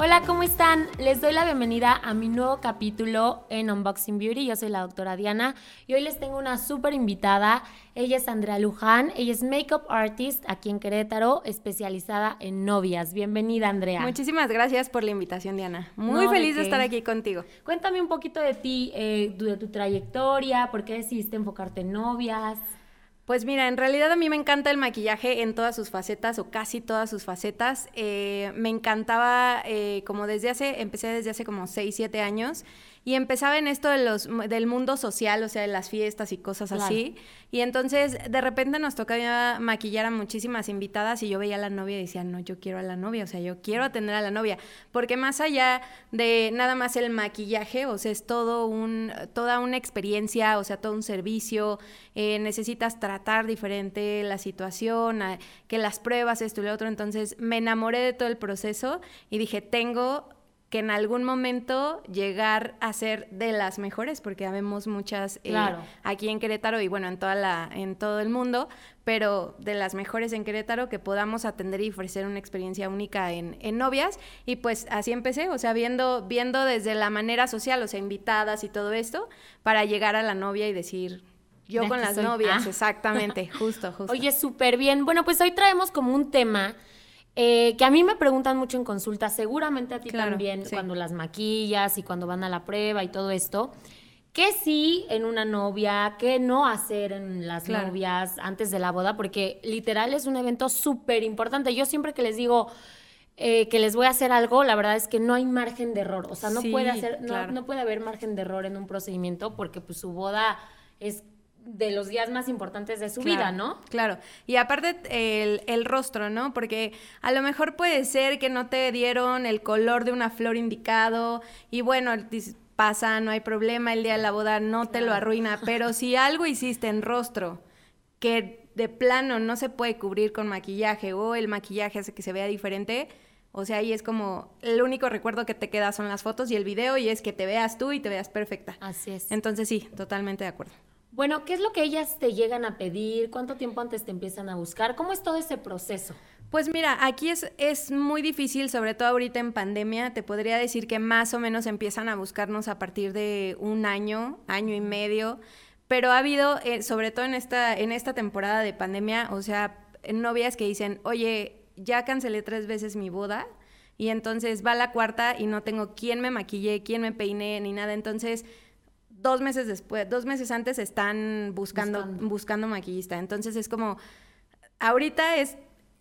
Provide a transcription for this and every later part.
Hola, ¿cómo están? Les doy la bienvenida a mi nuevo capítulo en Unboxing Beauty. Yo soy la doctora Diana y hoy les tengo una súper invitada. Ella es Andrea Luján, ella es makeup artist aquí en Querétaro, especializada en novias. Bienvenida, Andrea. Muchísimas gracias por la invitación, Diana. Muy feliz de, estar aquí contigo. Cuéntame un poquito de ti, eh, de tu trayectoria, por qué decidiste enfocarte en novias. Pues mira, en realidad a mí me encanta el maquillaje en todas sus facetas o casi todas sus facetas. Eh, me encantaba eh, como desde hace, empecé desde hace como 6, 7 años y empezaba en esto de los, del mundo social, o sea, de las fiestas y cosas así. Y entonces de repente nos tocaba maquillar a muchísimas invitadas y yo veía a la novia y decía, no, yo quiero a la novia, o sea, yo quiero atender a la novia. Porque más allá de nada más el maquillaje, o sea, es todo un, toda una experiencia, o sea, todo un servicio, eh, necesitas tratar diferente la situación, que las pruebas, esto y lo otro. Entonces me enamoré de todo el proceso y dije, tengo que en algún momento llegar a ser de las mejores, porque habemos muchas eh, aquí en Querétaro y bueno, en, toda la, en todo el mundo, pero de las mejores en Querétaro que podamos atender y ofrecer una experiencia única en, en, novias. Y pues así empecé, o sea, viendo, viendo desde la manera social, o sea, invitadas y todo esto, para llegar a la novia y decir, yo con las novias, ah. exactamente, justo, justo. Oye, súper bien. Bueno, pues hoy traemos como un tema eh, que a mí me preguntan mucho en consulta, seguramente a ti también, cuando las maquillas y cuando van a la prueba y todo esto. ¿Qué sí en una novia? ¿Qué no hacer en las novias antes de la boda? Porque literal es un evento súper importante. Yo siempre que les digo eh, que les voy a hacer algo, la verdad es que no hay margen de error. O sea, no puede hacer, no, no puede haber margen de error en un procedimiento porque pues su boda es de los días más importantes de su vida, ¿no? Claro. Y aparte el, rostro, ¿no? Porque a lo mejor puede ser que no te dieron el color de una flor indicado y bueno, pasa, no hay problema, el día de la boda no te lo arruina, pero si algo hiciste en rostro que de plano no se puede cubrir con maquillaje o el maquillaje hace que se vea diferente, o sea, ahí es como el único recuerdo que te queda son las fotos y el video y es que te veas tú y te veas perfecta. Así es. Entonces sí, totalmente de acuerdo. Bueno, ¿qué es lo que ellas te llegan a pedir? ¿Cuánto tiempo antes te empiezan a buscar? ¿Cómo es todo ese proceso? Pues mira, aquí es, es muy difícil, sobre todo ahorita en pandemia, te podría decir que más o menos empiezan a buscarnos a partir de un año, año y medio, pero ha habido, eh, sobre todo en esta, en esta temporada de pandemia, o sea, novias que dicen, oye, ya cancelé tres veces mi boda, y entonces va la cuarta y no tengo quién me maquille, quién me peine, ni nada, entonces dos meses después, dos meses antes están buscando, buscando, maquillista. Entonces es como, ahorita es,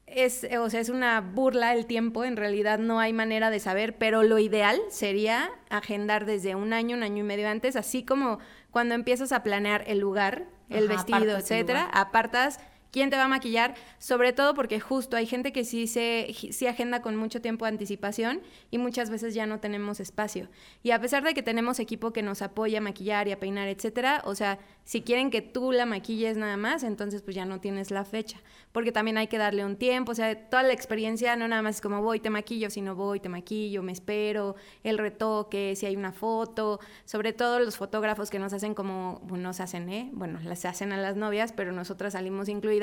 es, o sea, es una burla el tiempo, en realidad no hay manera de saber, pero lo ideal sería agendar desde un año, un año y medio antes, así como cuando empiezas a planear el lugar, el vestido, etcétera, apartas quién te va a maquillar, sobre todo porque justo hay gente que sí se sí agenda con mucho tiempo de anticipación y muchas veces ya no tenemos espacio. Y a pesar de que tenemos equipo que nos apoya a maquillar y a peinar, etcétera, o sea, si quieren que tú la maquilles nada más, entonces pues ya no tienes la fecha, porque también hay que darle un tiempo, o sea, toda la experiencia no nada más es como voy, te maquillo, sino voy, te maquillo, me espero, el retoque, si hay una foto, sobre todo los fotógrafos que nos hacen como, bueno, nos hacen, ¿eh? Bueno, las hacen a las novias, pero nosotras salimos incluidas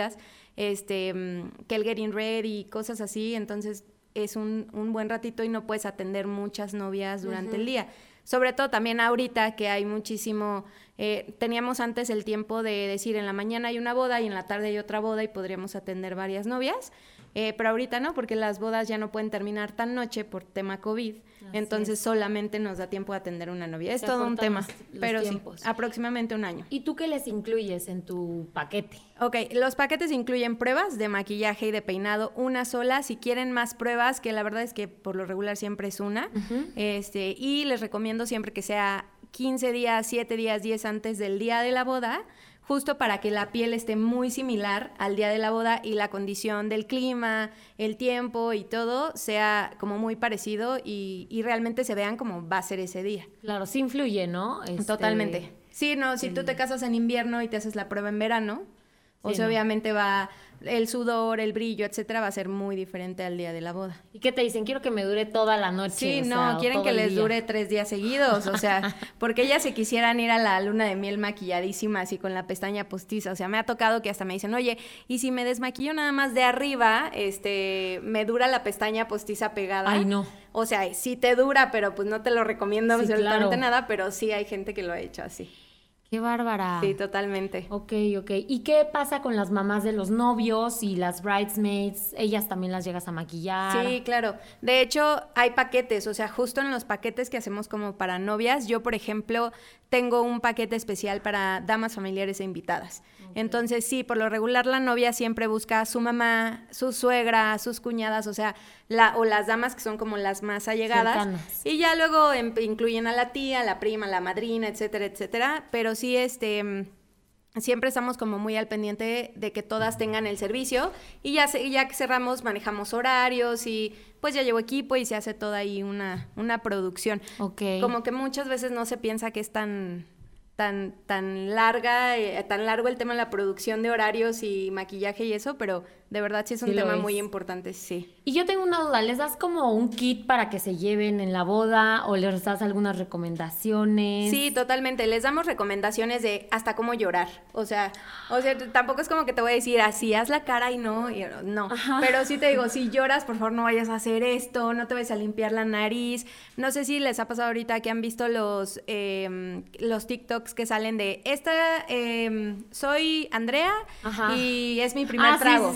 este, mm, que el getting ready, cosas así, entonces es un, buen ratito y no puedes atender muchas novias durante el día. Sobre todo también ahorita que hay muchísimo, eh, teníamos antes el tiempo de decir en la mañana hay una boda y en la tarde hay otra boda y podríamos atender varias novias. Eh, pero ahorita no, porque las bodas ya no pueden terminar tan noche por tema COVID. entonces solamente nos da tiempo de atender una novia. Es todo un tema, pero sí, aproximadamente un año. ¿Y tú qué les incluyes en tu paquete? Ok, los paquetes incluyen pruebas de maquillaje y de peinado, una sola. Si quieren más pruebas, que la verdad es que por lo regular siempre es una, este, y les recomiendo siempre que sea 15 días, 7 días, 10 antes del día de la boda justo para que la piel esté muy similar al día de la boda y la condición del clima, el tiempo y todo sea como muy parecido y, realmente se vean como va a ser ese día. Claro, sí influye, ¿no? Este, Totalmente. Sí, no, si tú te casas en invierno y te haces la prueba en verano, o sea, obviamente va el sudor, el brillo, etcétera, va a ser muy diferente al día de la boda. ¿Y qué te dicen? Quiero que me dure toda la noche. Sí, no, quieren que les dure tres días seguidos, o sea, porque ellas se quisieran ir a la luna de miel maquilladísima, así con la pestaña postiza. O sea, me ha tocado que hasta me dicen, oye, y si me desmaquillo nada más de arriba, este, me dura la pestaña postiza pegada. Ay, no. O sea, sí te dura, pero pues no te lo recomiendo absolutamente nada, pero sí hay gente que lo ha hecho así. Qué bárbara. Sí, totalmente. Ok, ok. ¿Y qué pasa con las mamás de los novios y las bridesmaids? ¿Ellas también las llegas a maquillar? Sí, claro. De hecho, hay paquetes, o sea, justo en los paquetes que hacemos como para novias, yo, por ejemplo, tengo un paquete especial para damas familiares e invitadas. Entonces, sí, por lo regular la novia siempre busca a su mamá, su suegra, sus cuñadas, o sea, la, o las damas que son como las más allegadas. Y ya luego em, incluyen a la tía, la prima, la madrina, etcétera, etcétera. Pero sí, este siempre estamos como muy al pendiente de que todas tengan el servicio y ya, ya que cerramos manejamos horarios y pues ya llevo equipo y se hace toda ahí una, una producción. Como que muchas veces no se piensa que es tan tan, tan larga, eh, tan largo el tema de la producción de horarios y maquillaje y eso, pero de verdad sí es un tema muy importante, sí. Y yo tengo una duda, ¿les das como un kit para que se lleven en la boda o les das algunas recomendaciones? Sí, totalmente, les damos recomendaciones de hasta cómo llorar, o sea, o sea, tampoco es como que te voy a decir así, haz la cara y no, no, pero sí te digo, si lloras, por favor no vayas a hacer esto, no te vayas a limpiar la nariz, no sé si les ha pasado ahorita que han visto los, em, los TikToks que salen de, esta, em, soy Andrea y es mi primer ah, trago.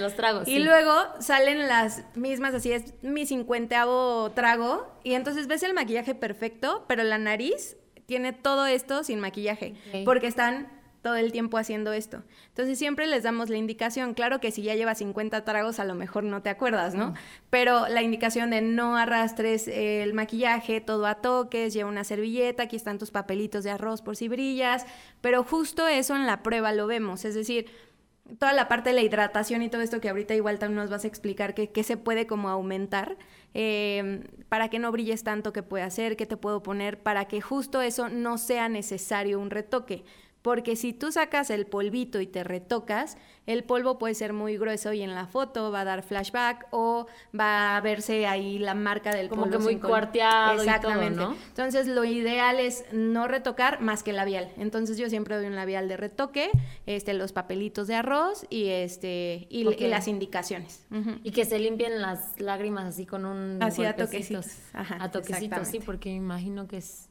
Los tragos. Y luego salen las mismas, así es mi cincuenteavo trago. Y entonces ves el maquillaje perfecto, pero la nariz tiene todo esto sin maquillaje. Porque están todo el tiempo haciendo esto. Entonces siempre les damos la indicación, claro que si ya llevas 50 tragos a lo mejor no te acuerdas, ¿no? Pero la indicación de no arrastres el maquillaje, todo a toques, lleva una servilleta, aquí están tus papelitos de arroz por si brillas, pero justo eso en la prueba lo vemos, es decir, toda la parte de la hidratación y todo esto que ahorita igual también nos vas a explicar qué se puede como aumentar eh, para que no brilles tanto, qué puede hacer, qué te puedo poner, para que justo eso no sea necesario un retoque. Porque si tú sacas el polvito y te retocas, el polvo puede ser muy grueso y en la foto va a dar flashback o va a verse ahí la marca del Como que muy cuarteado Exactamente. Y todo, ¿no? Entonces lo ideal es no retocar más que labial. Entonces yo siempre doy un labial de retoque, este, los papelitos de arroz y este y, las indicaciones. Y que se limpien las lágrimas así con un así a toquecitos. Ajá, a toquecitos, sí, porque imagino que es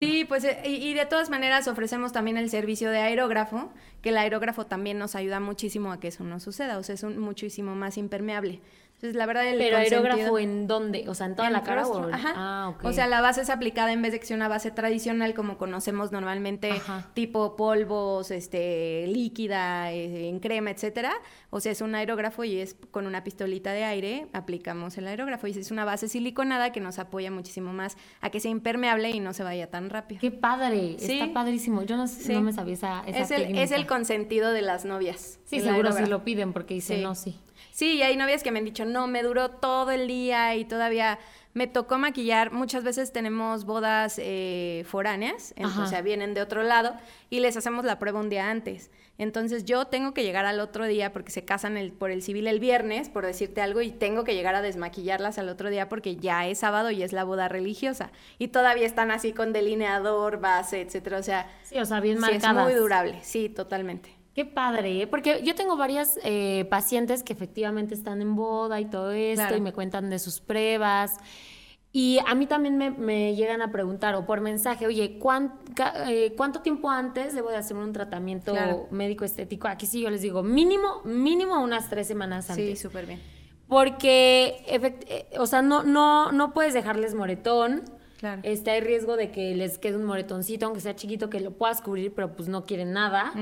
Sí, pues eh, y, de todas maneras ofrecemos también el servicio de aerógrafo, que el aerógrafo también nos ayuda muchísimo a que eso no suceda, o sea, es un, muchísimo más impermeable. Entonces, la verdad, el ¿Pero aerógrafo en dónde? O sea, en toda la cara. O... Ajá. Ah, O sea, la base es aplicada en vez de que sea una base tradicional como conocemos normalmente, tipo polvos, este, líquida, eh, en crema, etcétera. O sea, es un aerógrafo y es con una pistolita de aire, aplicamos el aerógrafo. Y es una base siliconada que nos apoya muchísimo más a que sea impermeable y no se vaya tan rápido. ¡Qué padre! Está padrísimo. Yo no, no me sabía esa, esa es el, es el consentido de las novias. Sí, seguro si lo piden porque dicen no, sí. Sí, y hay novias que me han dicho, no, me duró todo el día y todavía me tocó maquillar. Muchas veces tenemos bodas eh, foráneas, o sea, vienen de otro lado y les hacemos la prueba un día antes. Entonces yo tengo que llegar al otro día porque se casan el, por el civil el viernes, por decirte algo, y tengo que llegar a desmaquillarlas al otro día porque ya es sábado y es la boda religiosa. Y todavía están así con delineador, base, etcétera. O sea, sí, o sea, bien sí, es muy durable, sí, totalmente. Qué padre, ¿eh? porque yo tengo varias eh, pacientes que efectivamente están en boda y todo esto y me cuentan de sus pruebas. Y a mí también me, llegan a preguntar o por mensaje, oye, eh, ¿cuánto tiempo antes debo de hacer un tratamiento médico estético? Aquí sí yo les digo, mínimo, mínimo unas tres semanas antes. Sí, súper bien. Porque, o sea, no, no, no puedes dejarles moretón. Claro. Este, hay riesgo de que les quede un moretoncito, aunque sea chiquito, que lo puedas cubrir, pero pues no quieren nada.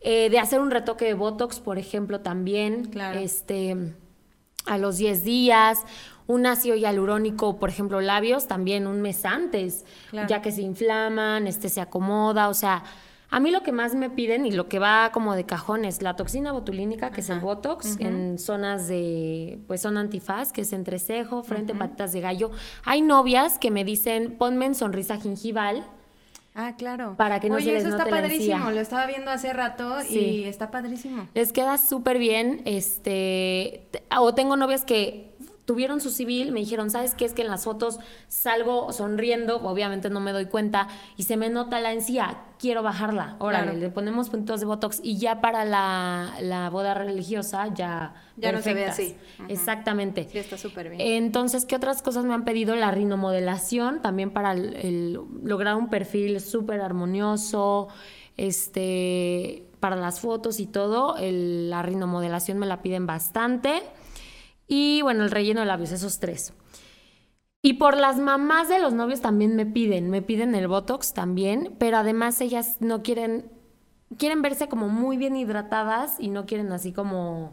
Eh, de hacer un retoque de Botox, por ejemplo, también. Este, a los 10 días. Un ácido hialurónico, por ejemplo, labios, también un mes antes, ya que se inflaman, este se acomoda, o sea, a mí lo que más me piden y lo que va como de cajón es la toxina botulínica, que es el Botox, en zonas de, pues son antifaz, que es entrecejo, frente, patitas de gallo. Hay novias que me dicen, ponme en sonrisa gingival, Ah, claro. Para que no Oye, se les eso note está padrísimo. Lo estaba viendo hace rato y está padrísimo. Les queda súper bien. Este, te- o tengo novias que tuvieron su civil, me dijeron, ¿sabes qué? Es que en las fotos salgo sonriendo, obviamente no me doy cuenta, y se me nota la encía, quiero bajarla. Órale, Claro. le ponemos puntos de Botox y ya para la, la boda religiosa ya... Ya no se ve así. Exactamente. Sí, está súper bien. Entonces, ¿qué otras cosas me han pedido? La rinomodelación, también para el- el lograr un perfil súper armonioso, este, para las fotos y todo, el- la rinomodelación me la piden bastante. Y bueno, el relleno de labios, esos tres. Y por las mamás de los novios también me piden, me piden el Botox también, pero además ellas no quieren, quieren verse como muy bien hidratadas y no quieren así como...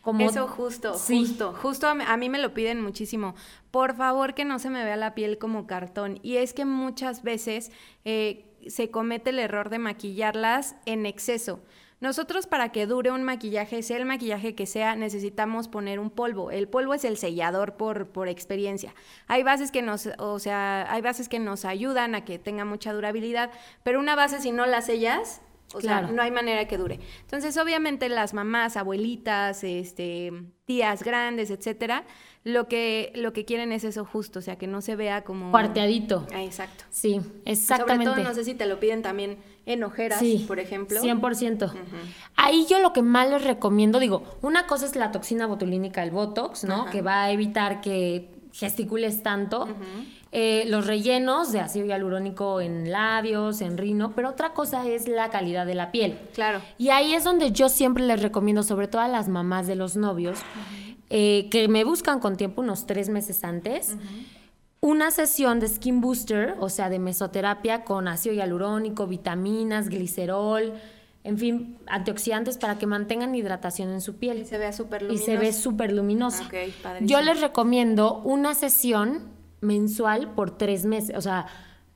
como Eso justo, Sí. justo, justo a mí, a mí me lo piden muchísimo. Por favor que no se me vea la piel como cartón. Y es que muchas veces eh, se comete el error de maquillarlas en exceso. Nosotros para que dure un maquillaje, sea el maquillaje que sea, necesitamos poner un polvo. El polvo es el sellador por, por experiencia. Hay bases que nos, o sea, hay bases que nos ayudan a que tenga mucha durabilidad, pero una base si no la sellas, o Claro. sea, no hay manera que dure. Entonces, obviamente, las mamás, abuelitas, este, tías grandes, etcétera, lo que, lo que quieren es eso justo, o sea, que no se vea como. cuarteadito. Ah, exacto. Sí, exactamente. Sobre todo, no sé si te lo piden también en ojeras, Sí, por ejemplo. 100%. Ahí yo lo que más les recomiendo, digo, una cosa es la toxina botulínica, el Botox, ¿no? Que va a evitar que gesticules tanto. Eh, los rellenos de ácido hialurónico en labios, en rino, pero otra cosa es la calidad de la piel. Claro. Y ahí es donde yo siempre les recomiendo, sobre todo a las mamás de los novios, eh, que me buscan con tiempo, unos tres meses antes, una sesión de skin booster, o sea, de mesoterapia con ácido hialurónico, vitaminas, glicerol, en fin, antioxidantes para que mantengan hidratación en su piel. Y se vea súper Y luminoso. se ve súper luminosa. Ok, padrísimo. Yo les recomiendo una sesión mensual por tres meses, o sea,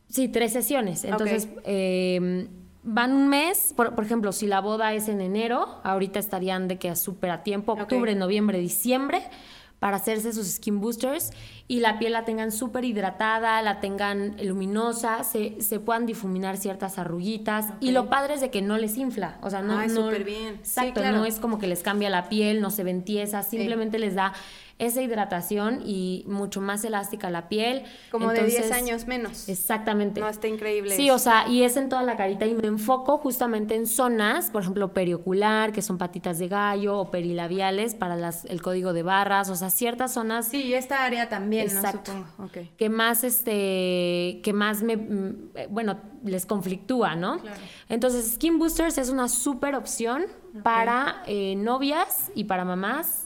sí, tres sesiones. Entonces, eh, van un mes, por, por ejemplo, si la boda es en enero, ahorita estarían de que súper a tiempo, octubre, noviembre, diciembre, para hacerse sus skin boosters y la piel la tengan súper hidratada, la tengan luminosa, se, se puedan difuminar ciertas arruguitas. Y lo padre es de que no les infla, o sea, no... Ay, no- súper bien. Sí, Exacto, claro. no es como que les cambia la piel, no se ven tiesas, simplemente les da esa hidratación y mucho más elástica la piel. Como de 10 Entonces, años menos. Exactamente. No, está increíble. Sí, o sea, y es en toda la carita y me enfoco justamente en zonas, por ejemplo, periocular, que son patitas de gallo, o perilabiales para las, el código de barras, o sea, ciertas zonas Sí, y esta área también, Exacto. ¿no? Supongo. Que más este que más me eh, bueno les conflictúa no Claro. entonces skin boosters es una súper opción para eh, novias y para mamás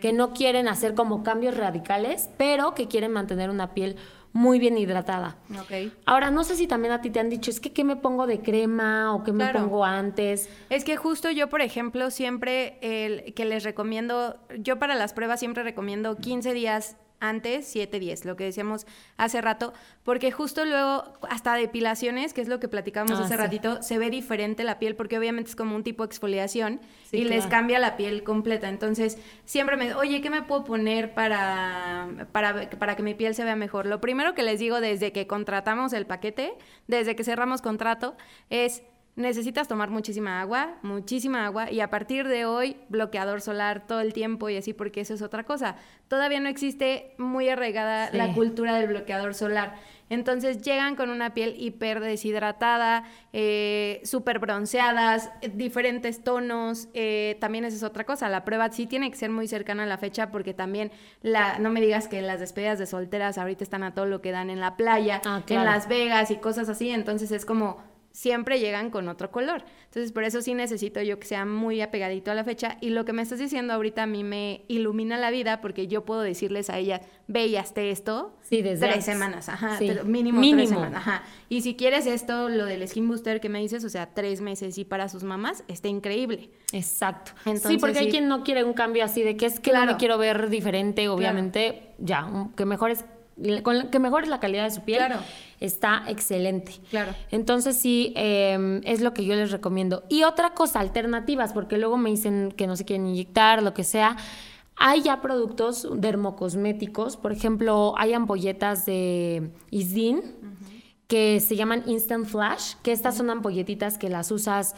que no quieren hacer como cambios radicales pero que quieren mantener una piel muy bien hidratada Ok. ahora no sé si también a ti te han dicho es que qué me pongo de crema o qué me Claro. pongo antes Es que justo yo, por ejemplo, siempre el que les recomiendo, yo para las pruebas siempre recomiendo 15 días antes, 7 días, lo que decíamos hace rato, porque justo luego hasta depilaciones, que es lo que platicábamos Ah, hace sí. ratito, se ve diferente la piel porque obviamente es como un tipo de exfoliación Sí, y les cambia la piel completa. Entonces, siempre me, oye, ¿qué me puedo poner para, para, para que mi piel se vea mejor? Lo primero que les digo desde que contratamos el paquete, desde que cerramos contrato, es necesitas tomar muchísima agua, muchísima agua, y a partir de hoy, bloqueador solar todo el tiempo y así, porque eso es otra cosa. Todavía no existe muy arraigada Sí. la cultura del bloqueador solar. Entonces llegan con una piel hiper deshidratada, eh, súper bronceadas, diferentes tonos. eh, también esa es otra cosa. La prueba sí tiene que ser muy cercana a la fecha porque también la, no me digas que las despedidas de solteras ahorita están a todo lo que dan en la playa, Ah, en. Las Vegas y cosas así. Entonces es como siempre llegan con otro color. Entonces, por eso sí necesito yo que sea muy apegadito a la fecha. Y lo que me estás diciendo ahorita a mí me ilumina la vida porque yo puedo decirles a ella, ve y hazte esto. Sí, desde tres antes. semanas, ajá, Sí. mínimo, Mínimo. tres semanas, ajá. Y si quieres esto, lo del skin booster que me dices, o sea, tres meses y para sus mamás, está increíble. Exacto. sí, Entonces, porque hay sí. quien no quiere un cambio así de que es que no Claro. me quiero ver diferente, obviamente, ya, que mejores con la- que mejores la calidad de su piel, Claro. está excelente. Claro. Entonces sí, eh, es lo que yo les recomiendo. Y otra cosa, alternativas, porque luego me dicen que no se quieren inyectar, lo que sea. Hay ya productos dermocosméticos, por ejemplo, hay ampolletas de Isdin que se llaman Instant Flash, que estas son ampolletitas que las usas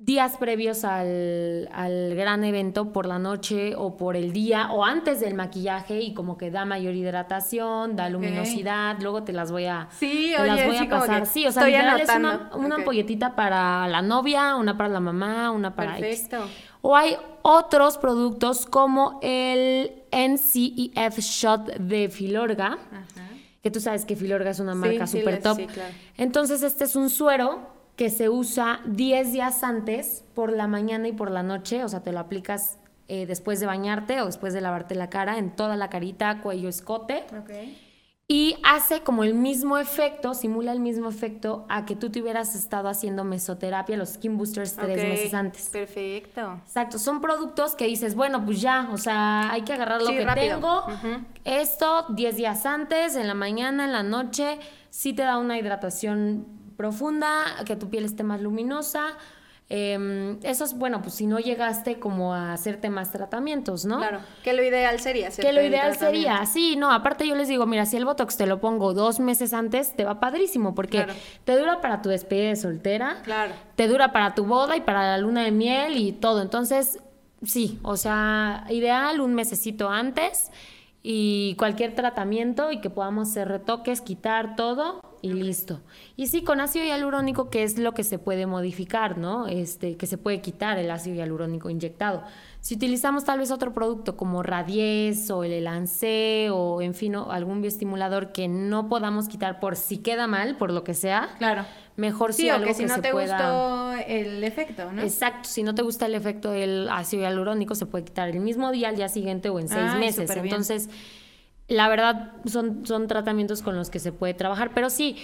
días previos al, gran evento por la noche o por el día o antes del maquillaje y como que da mayor hidratación, da luminosidad, luego te las voy a, sí, las voy a pasar. Sí, o sea, es una, una ampolletita para la novia, una para la mamá, una para Perfecto. O hay otros productos como el NCEF Shot de Filorga, que tú sabes que Filorga es una marca súper top. Entonces este es un suero que se usa 10 días antes por la mañana y por la noche, o sea, te lo aplicas eh, después de bañarte o después de lavarte la cara en toda la carita, cuello, escote. Y hace como el mismo efecto, simula el mismo efecto a que tú te hubieras estado haciendo mesoterapia, los skin boosters tres meses antes. Perfecto. Exacto, son productos que dices, bueno, pues ya, o sea, hay que agarrar lo que tengo. Esto 10 días antes, en la mañana, en la noche, sí te da una hidratación profunda, que tu piel esté más luminosa. Em, eso es bueno, pues si no llegaste como a hacerte más tratamientos, ¿no? Claro, que lo ideal sería Que lo ideal sería, sí, no, aparte yo les digo, mira, si el Botox te lo pongo dos meses antes, te va padrísimo, porque te dura para tu despedida de soltera, claro. te dura para tu boda y para la luna de miel y todo. Entonces, sí, o sea, ideal un mesecito antes y cualquier tratamiento y que podamos hacer retoques, quitar todo y listo. Y sí, con ácido hialurónico, que es lo que se puede modificar, ¿no? Este, que se puede quitar el ácido hialurónico inyectado. Si utilizamos tal vez otro producto como Radies o el Elancé o en fin, algún bioestimulador que no podamos quitar por si queda mal, por lo que sea, claro. Mejor sí, si algo que si no te pueda... gustó el efecto, ¿no? Exacto, si no te gusta el efecto del ácido hialurónico, se puede quitar el mismo día, al día siguiente o en seis meses. Entonces, la verdad, son, son tratamientos con los que se puede trabajar, pero sí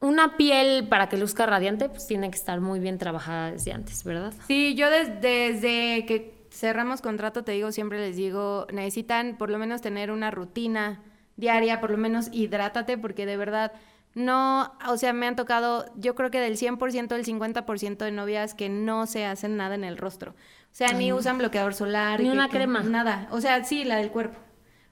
una piel para que luzca radiante, pues tiene que estar muy bien trabajada desde antes, ¿verdad? Sí, yo desde que cerramos contrato, te digo, siempre les digo, necesitan por lo menos tener una rutina diaria, por lo menos hidrátate, porque de verdad no, o sea, me han tocado, yo creo que del 100%, el 50% de novias que no se hacen nada en el rostro. O sea, ni usan bloqueador solar. Ni una crema. Nada. O sea, sí, la del cuerpo.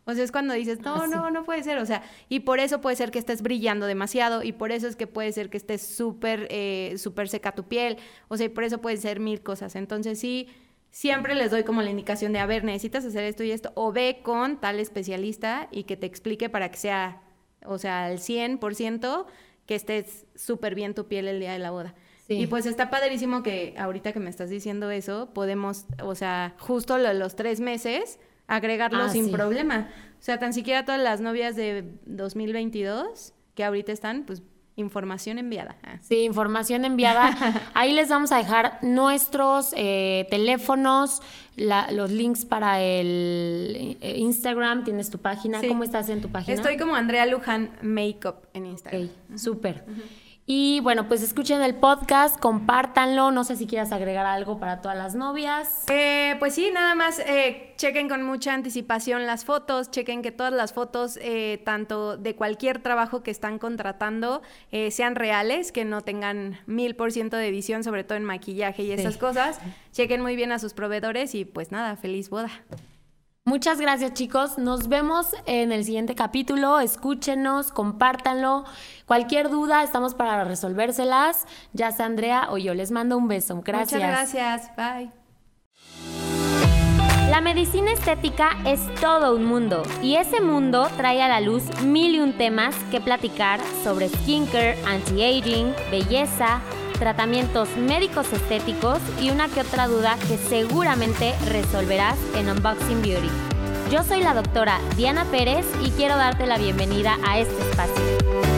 O sea, es cuando dices, no, no, no puede ser. O sea, y por eso puede ser que estés brillando demasiado y por eso es que puede ser que estés súper, eh, súper seca tu piel. O sea, y por eso pueden ser mil cosas. Entonces, sí, siempre les doy como la indicación de, a ver, necesitas hacer esto y esto, o ve con tal especialista y que te explique para que sea, o sea, al 100% que estés súper bien tu piel el día de la boda. Y pues está padrísimo que ahorita que me estás diciendo eso, podemos, o sea, justo los tres meses, agregarlo ah, sin problema. O sea, tan siquiera todas las novias de 2022 que ahorita están, pues Información enviada. Ah. Sí, información enviada. Ahí les vamos a dejar nuestros eh, teléfonos, los links para el eh, Instagram. Tienes tu página. ¿Cómo estás en tu página? Estoy como Andrea Luján Makeup en Instagram. Ok, súper. Y bueno, pues escuchen el podcast, compártanlo. No sé si quieras agregar algo para todas las novias. Eh, pues sí, nada más eh, chequen con mucha anticipación las fotos, chequen que todas las fotos, eh, tanto de cualquier trabajo que están contratando, sean reales, que no tengan mil por ciento de edición, sobre todo en maquillaje y esas cosas. Chequen muy bien a sus proveedores y pues nada, feliz boda. Muchas gracias chicos, nos vemos en el siguiente capítulo, escúchenos, compártanlo, cualquier duda estamos para resolvérselas, ya sea Andrea o yo, les mando un beso, gracias. Muchas gracias, bye. La medicina estética es todo un mundo y ese mundo trae a la luz mil y un temas que platicar sobre skincare, anti-aging, belleza, tratamientos médicos estéticos y una que otra duda que seguramente resolverás en Unboxing Beauty. Yo soy la doctora Diana Pérez y quiero darte la bienvenida a este espacio.